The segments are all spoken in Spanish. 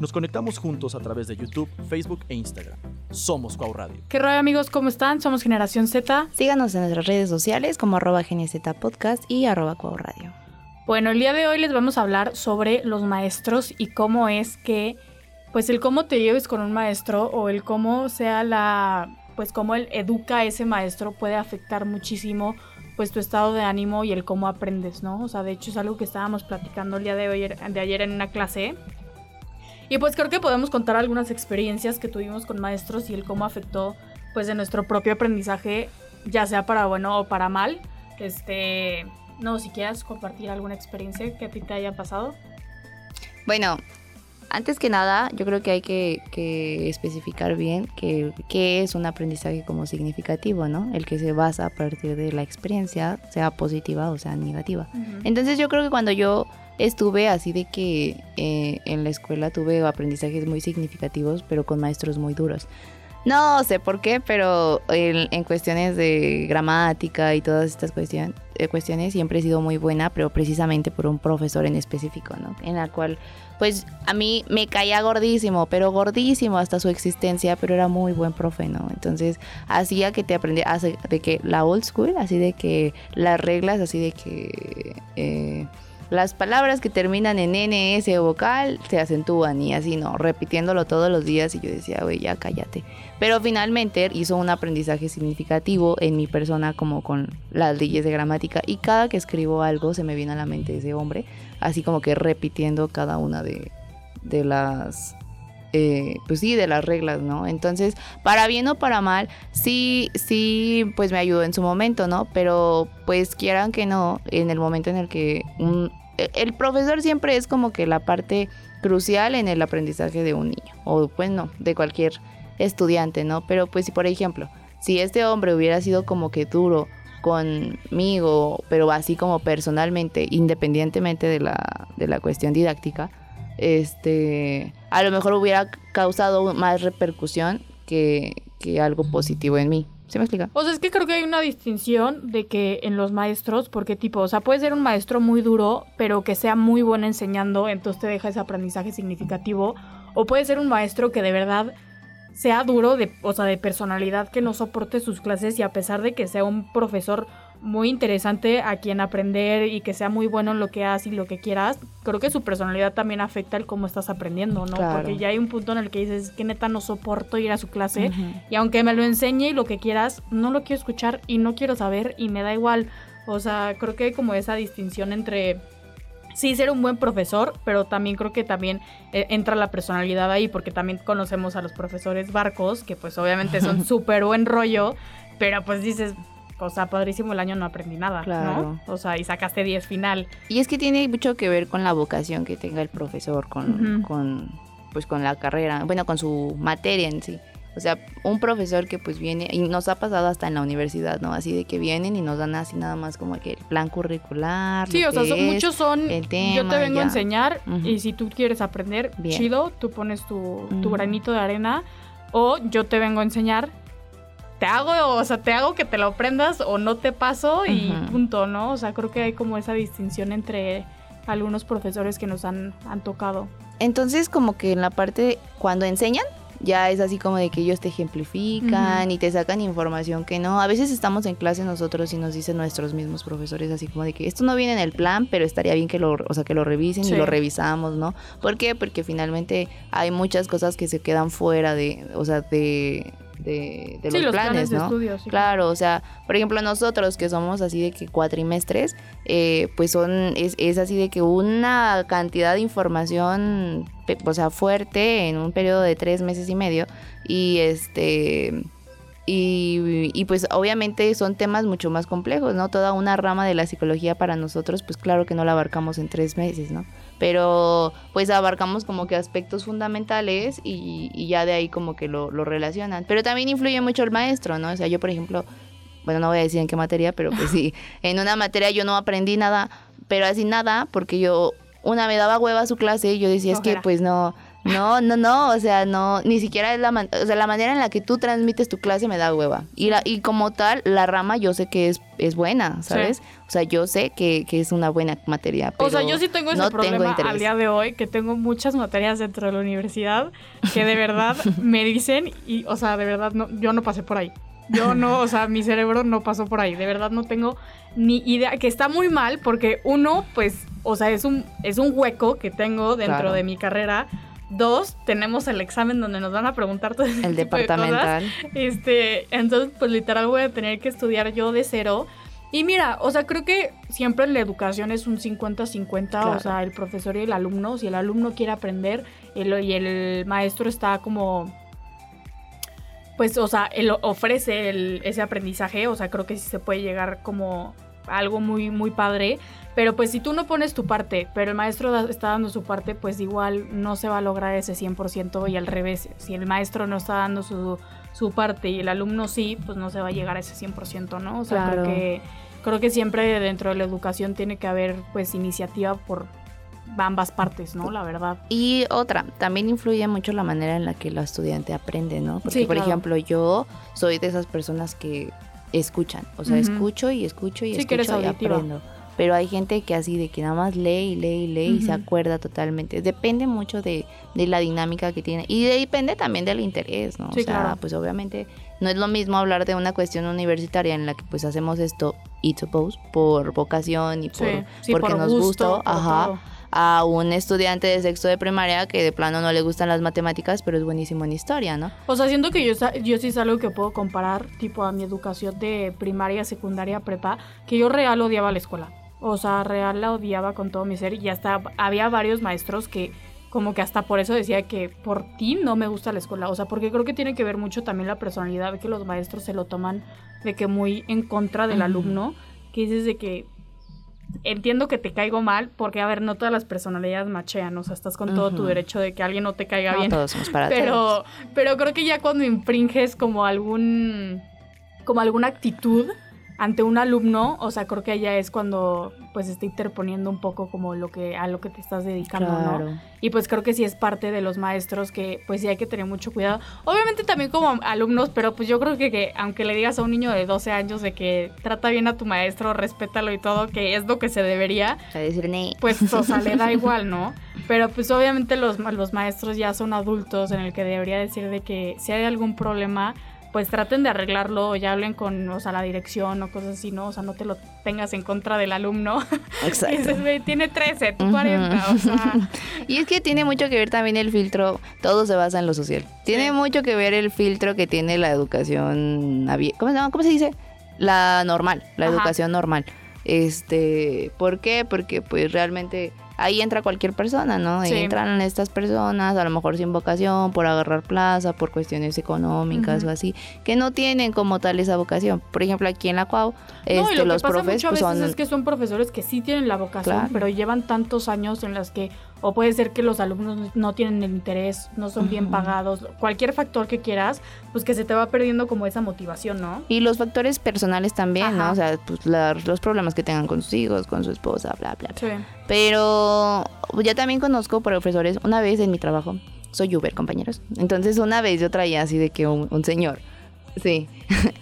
Nos conectamos juntos a través de YouTube, Facebook e Instagram. Somos Cuau Radio. ¿Qué rollo amigos? ¿Cómo están? Somos Generación Z. Síganos en nuestras redes sociales como arroba Podcast y arroba Cuau Radio. Bueno, el día de hoy les vamos a hablar sobre los maestros y cómo es que, pues el cómo te lleves con un maestro o el cómo sea la, pues cómo él educa a ese maestro puede afectar muchísimo pues tu estado de ánimo y el cómo aprendes, ¿no? O sea, de hecho es algo que estábamos platicando el día de hoy, de ayer en una clase y pues creo que podemos contar algunas experiencias que tuvimos con maestros y el cómo afectó pues de nuestro propio aprendizaje, ya sea para bueno o para mal. Este, no, si quieras compartir alguna experiencia que a ti te haya pasado. Bueno, antes que nada, yo creo que hay que, especificar bien qué que es un aprendizaje como significativo, ¿no? El que se basa a partir de la experiencia, sea positiva o sea negativa. Entonces yo creo que cuando yo estuve así de que eh, en la escuela tuve aprendizajes muy significativos, pero con maestros muy duros. No sé por qué, pero en, cuestiones de gramática y todas estas eh, cuestiones siempre he sido muy buena, pero precisamente por un profesor en específico, ¿no? En la cual, pues a mí me caía gordísimo, pero gordísimo hasta su existencia, pero era muy buen profe, ¿no? Entonces hacía que te aprendieras de que la old school, así de que las reglas, así de que... Eh, las palabras que terminan en NS vocal se acentúan y así, ¿no? Repitiéndolo todos los días y yo decía, güey, ya cállate. Pero finalmente hizo un aprendizaje significativo en mi persona como con las leyes de gramática y cada que escribo algo se me viene a la mente ese hombre, así como que repitiendo cada una de, de las... Eh, pues sí, de las reglas, ¿no? Entonces, para bien o para mal, sí, sí, pues me ayudó en su momento, ¿no? Pero pues quieran que no, en el momento en el que un, el profesor siempre es como que la parte crucial en el aprendizaje de un niño, o pues no, de cualquier estudiante, ¿no? Pero pues si por ejemplo, si este hombre hubiera sido como que duro conmigo, pero así como personalmente, independientemente de la, de la cuestión didáctica, este, a lo mejor hubiera causado más repercusión que, que algo positivo en mí. ¿Se me explica? O sea, es que creo que hay una distinción de que en los maestros, porque tipo, o sea, puede ser un maestro muy duro, pero que sea muy bueno enseñando, entonces te deja ese aprendizaje significativo. O puede ser un maestro que de verdad sea duro, de, o sea, de personalidad, que no soporte sus clases y a pesar de que sea un profesor muy interesante a quien aprender y que sea muy bueno en lo que haces y lo que quieras, creo que su personalidad también afecta el cómo estás aprendiendo, ¿no? Porque ya hay un punto en el que dices, que neta no soporto ir a su clase y aunque me lo enseñe y lo que quieras, no lo quiero escuchar y no quiero saber y me da igual. O sea, creo que hay como esa distinción entre sí ser un buen profesor, pero también creo que también eh, entra la personalidad ahí, porque también conocemos a los profesores barcos, que pues obviamente son súper buen rollo, pero pues dices, o sea, padrísimo el año no aprendí nada, claro. ¿no? O sea, y sacaste 10 final. Y es que tiene mucho que ver con la vocación que tenga el profesor, con, con, pues con la carrera, bueno, con su materia en sí. O sea, un profesor que pues viene, y nos ha pasado hasta en la universidad, ¿no? Así de que vienen y nos dan así nada más como que el plan curricular. Sí, o sea, muchos son, yo te vengo a enseñar y si tú quieres aprender, chido, tú pones tu, tu granito de arena o yo te vengo a enseñar te hago, o sea, te hago que te lo aprendas o no te paso y punto, ¿no? O sea, creo que hay como esa distinción entre algunos profesores que nos han, han tocado. Entonces, como que en la parte, cuando enseñan, ya es así como de que ellos te ejemplifican y te sacan información que no. A veces estamos en clase nosotros y nos dicen nuestros mismos profesores así como de que esto no viene en el plan, pero estaría bien que lo, o sea, que lo revisen y lo revisamos, ¿no? ¿Por qué? Porque finalmente hay muchas cosas que se quedan fuera de, o sea, de de, los, planes, ¿no? Claro, o sea, por ejemplo, nosotros que somos así de que cuatrimestres, eh, pues son, es, es, así de que una cantidad de información, o sea, fuerte en un periodo de tres meses y medio, y este y, pues obviamente son temas mucho más complejos, ¿no? Toda una rama de la psicología para nosotros, pues claro que no la abarcamos en tres meses, ¿no? Pero pues abarcamos como que aspectos fundamentales y, ya de ahí como que lo, lo, relacionan. Pero también influye mucho el maestro, ¿no? O sea, yo por ejemplo, bueno, no voy a decir en qué materia, pero pues sí, en una materia yo no aprendí nada, pero así nada, porque yo, una me daba hueva a su clase y yo decía, es que pues no No, no, no, o sea, no, ni siquiera es la, man- o sea, la manera en la que tú transmites tu clase me da hueva. Y, la, y como tal, la rama yo sé que es, es buena, ¿sabes? O sea, yo sé que, que es una buena materia. O sea, yo sí tengo ese no tengo problema interés. al día de hoy, que tengo muchas materias dentro de la universidad que de verdad me dicen, y, o sea, de verdad, no, yo no pasé por ahí. Yo no, o sea, mi cerebro no pasó por ahí. De verdad no tengo ni idea, que está muy mal, porque uno, pues, o sea, es un, es un hueco que tengo dentro Claro. de mi carrera. Dos, tenemos el examen donde nos van a preguntar todo ese El tipo de cosas. departamental. Este, entonces, pues literal voy a tener que estudiar yo de cero. Y mira, o sea, creo que siempre en la educación es un 50-50, Claro. o sea, el profesor y el alumno. Si el alumno quiere aprender el- y el maestro está como, pues, o sea, él ofrece el- ese aprendizaje, o sea, creo que sí se puede llegar como algo muy, muy padre. Pero pues si tú no pones tu parte, pero el maestro da- está dando su parte, pues igual no se va a lograr ese 100% y al revés, si el maestro no está dando su, su parte y el alumno sí, pues no se va a llegar a ese 100%, ¿no? O sea, Claro. creo que creo que siempre dentro de la educación tiene que haber pues iniciativa por ambas partes, ¿no? La verdad. Y otra, también influye mucho la manera en la que la estudiante aprende, ¿no? Porque, Sí, por claro. ejemplo, yo soy de esas personas que escuchan, o sea, escucho y escucho y Sí, que eres escucho y auditiva. aprendo. Pero hay gente que así de que nada más lee y lee y lee y se acuerda totalmente. Depende mucho de, de la dinámica que tiene. Y de- depende también del interés, ¿no? Sí, o sea, claro. pues obviamente no es lo mismo hablar de una cuestión universitaria en la que pues hacemos esto, it suppose, por vocación y por, Sí, sí, porque por nos gusto, gustó, por ajá todo. A un estudiante de sexto de primaria que de plano no le gustan las matemáticas, pero es buenísimo en historia, ¿no? O sea, siento que yo, yo sí es algo que puedo comparar, tipo, a mi educación de primaria, secundaria, prepa, que yo real odiaba la escuela. O sea, real la odiaba con todo mi ser y hasta había varios maestros que como que hasta por eso decía que por ti no me gusta la escuela. O sea, porque creo que tiene que ver mucho también la personalidad, que los maestros se lo toman de que muy en contra del alumno, que dices de que entiendo que te caigo mal, porque a ver, no todas las personalidades machean, o sea, estás con todo tu derecho de que alguien no te caiga No bien. todos somos para. Pero, pero creo que ya cuando infringes como algún, como alguna actitud ante un alumno, o sea, creo que ya es cuando pues está interponiendo un poco como lo que, a lo que te estás dedicando, ¿no? Claro. Y pues creo que sí es parte de los maestros que pues sí hay que tener mucho cuidado. Obviamente también como alumnos, pero pues yo creo que, que aunque le digas a un niño de 12 años de que trata bien a tu maestro, respétalo y todo, que es lo que se debería, pues o sea, le da igual, ¿no? Pero pues obviamente los, los maestros ya son adultos en el que debería decir de que si hay algún problema, pues traten de arreglarlo o ya hablen con, o sea, la dirección o cosas así, ¿no? O sea, no te lo tengas en contra del alumno. Exacto. dices, tiene 13, tú Ujú. 40, o sea... Y es que tiene mucho que ver también el filtro, todo se basa en lo social. Tiene Sí. mucho que ver el filtro que tiene la educación, ¿cómo se llama? ¿Cómo se dice? La normal, la Ajá. educación normal. Este, ¿por qué? Porque pues realmente ahí entra cualquier persona, ¿no? Sí. Entran estas personas, a lo mejor sin vocación, por agarrar plaza, por cuestiones económicas o así, que no tienen como tal esa vocación. Por ejemplo, aquí en la CUAU, no, y este, lo los que pasa profes muchas pues, veces son... es que son profesores que sí tienen la vocación, Claro. pero llevan tantos años en las que, o puede ser que los alumnos no tienen el interés, no son bien pagados, cualquier factor que quieras, pues que se te va perdiendo como esa motivación, ¿no? Y los factores personales también, ¿no? O sea, pues, la- los problemas que tengan con sus hijos, con su esposa, bla, bla, bla. Sí. Pero ya también conozco profesores, una vez en mi trabajo, soy Uber, compañeros. Entonces una vez yo traía así de que un, un señor, sí,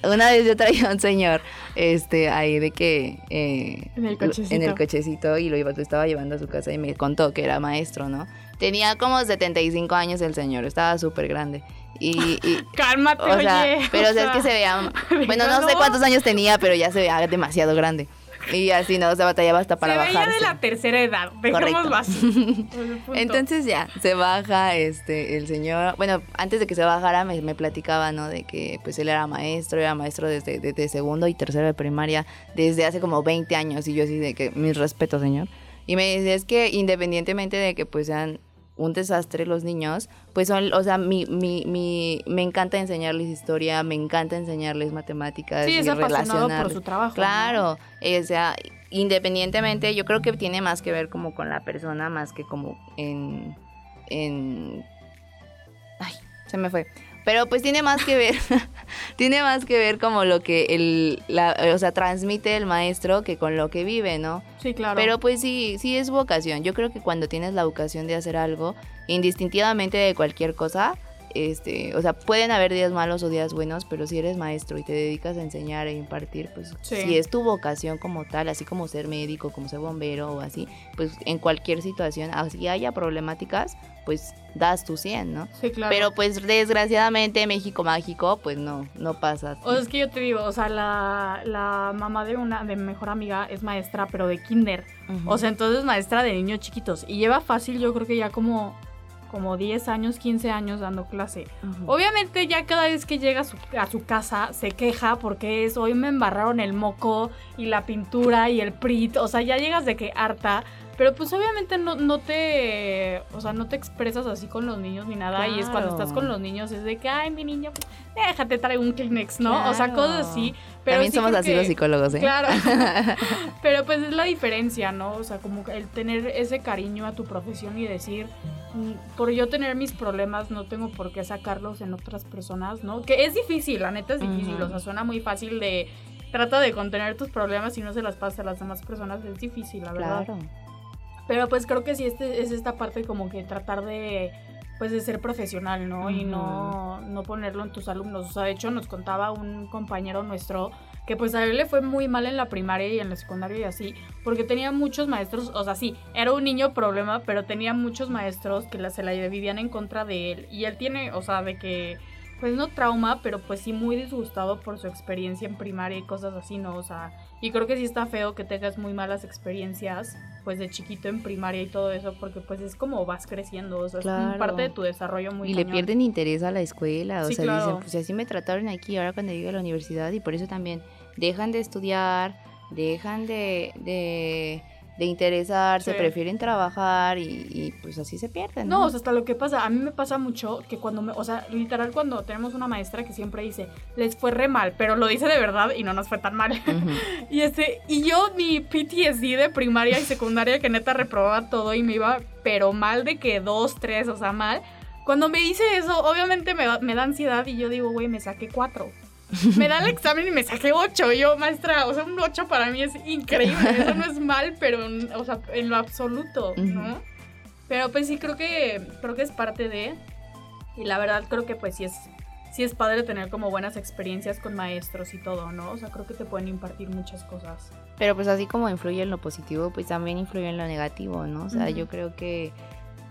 una vez yo traía un señor, este, ahí de que... eh, En el cochecito. En el cochecito y lo, iba, lo estaba llevando a su casa y me contó que era maestro, ¿no? Tenía como 75 años el señor, estaba súper grande. Y, y- Cálmate, o sea, oye. pero o sea, es que se veía, bueno, no sé déjalo. cuántos años tenía, pero ya se veía demasiado grande. Y así, no, se batallaba hasta para se veía bajarse. de la tercera edad, dejémoslo así. Entonces ya, se baja este el señor, bueno, antes de que se bajara me, me platicaba, ¿no? De que pues él era maestro, era maestro desde, desde segundo y tercero de primaria desde hace como 20 años y yo así de que mis respetos, señor. Y me dice, es que independientemente de que pues sean un desastre los niños, pues son, o sea, mi, mi, mi, me encanta enseñarles historia, me encanta enseñarles matemáticas sí, y es apasionado por su trabajo. ¿no? Claro, eh, o sea, independientemente, yo creo que tiene más que ver como con la persona, más que como en, en, ay, se me fue. Pero pues tiene más que ver, tiene más que ver como lo que el, la, o sea, transmite el maestro que con lo que vive, ¿no? Sí, claro. Pero pues sí, sí es vocación. Yo creo que cuando tienes la vocación de hacer algo, indistintivamente de cualquier cosa, este, o sea, pueden haber días malos o días buenos, pero si eres maestro y te dedicas a enseñar e impartir, pues si es tu vocación como tal, así como ser médico, como ser bombero o así, pues en cualquier situación, así haya problemáticas, pues das tu 100, ¿no? Sí, claro. Pero pues desgraciadamente México mágico, pues no, no pasa. O sea, es que yo te digo, o sea, la, la mamá de una de mi mejor amiga es maestra, pero de kinder. O sea, entonces maestra de niños chiquitos. Y lleva fácil, yo creo que ya como como 10 años, 15 años dando clase. Obviamente ya cada vez que llega a su, a su, casa se queja porque es hoy me embarraron el moco y la pintura y el prit, o sea, ya llegas de que harta, pero pues obviamente no, no te, o sea, no te expresas así con los niños ni nada. Y es cuando estás con los niños, es de que, ay, mi niño, déjate traer un Kleenex, ¿no? O sea, cosas así. Pero También somos así los psicólogos, ¿eh? Claro. pero pues es la diferencia, ¿no? O sea, como el tener ese cariño a tu profesión y decir, por yo tener mis problemas, no tengo por qué sacarlos en otras personas, ¿no? Que es difícil, la neta es difícil. O sea, suena muy fácil de trata de contener tus problemas y no se las pasa a las demás personas. Es difícil, la verdad. Claro. Pero pues creo que sí este, es esta parte como que tratar de pues de ser profesional, ¿no? Y no, no ponerlo en tus alumnos. O sea, de hecho nos contaba un compañero nuestro que pues a él le fue muy mal en la primaria y en la secundaria y así, porque tenía muchos maestros, o sea, sí, era un niño problema, pero tenía muchos maestros que la, se la vivían en contra de él. Y él tiene, o sea, de que pues no trauma, pero pues sí muy disgustado por su experiencia en primaria y cosas así, ¿no? O sea, y creo que sí está feo que tengas muy malas experiencias, pues de chiquito en primaria y todo eso, porque pues es como vas creciendo, o sea, es parte de tu desarrollo muy Y le pierden interés a la escuela, o sea, dicen, pues así me trataron aquí, ahora cuando llegue a la universidad, y por eso también dejan de estudiar, dejan de de interesarse, prefieren trabajar y, pues así se pierden. ¿no? o sea, hasta lo que pasa, a mí me pasa mucho que cuando me, o sea, literal cuando tenemos una maestra que siempre dice, les fue re mal, pero lo dice de verdad y no nos fue tan mal. y este, y yo mi PTSD de primaria y secundaria que neta reprobaba todo y me iba, pero mal de que dos, tres, o sea, mal. Cuando me dice eso, obviamente me, me da ansiedad y yo digo, güey, me saqué cuatro me da el examen y me saqué 8. Yo, maestra, o sea, un 8 para mí es increíble. Eso no es mal, pero, o sea, en lo absoluto, ¿no? Pero pues sí, creo que, creo que es parte de. Y la verdad, creo que pues sí es, sí es padre tener como buenas experiencias con maestros y todo, ¿no? O sea, creo que te pueden impartir muchas cosas. Pero pues así como influye en lo positivo, pues también influye en lo negativo, ¿no? O sea, yo creo que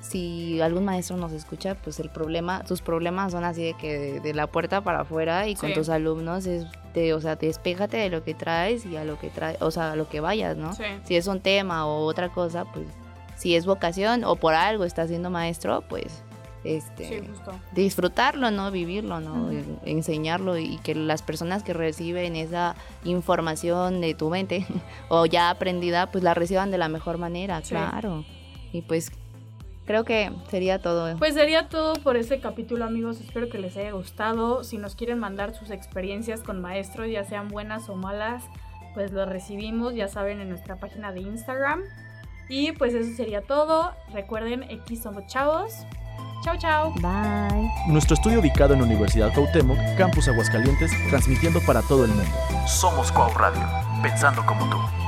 si algún maestro nos escucha, pues el problema, tus problemas son así de que de, la puerta para afuera y con tus alumnos es de, o sea, despéjate de lo que traes y a lo que traes, o sea, a lo que vayas, ¿no? Si es un tema o otra cosa, pues si es vocación o por algo estás siendo maestro, pues este disfrutarlo, ¿no? Vivirlo, ¿no? Enseñarlo y que las personas que reciben esa información de tu mente o ya aprendida, pues la reciban de la mejor manera, claro. Y pues creo que sería todo. Pues sería todo por este capítulo, amigos. Espero que les haya gustado. Si nos quieren mandar sus experiencias con maestros, ya sean buenas o malas, pues lo recibimos, ya saben, en nuestra página de Instagram. Y pues eso sería todo. Recuerden, X somos chavos. Chao, chao. Bye. Nuestro estudio ubicado en Universidad Cuauhtémoc, Campus Aguascalientes, transmitiendo para todo el mundo. Somos Cuau Radio, pensando como tú.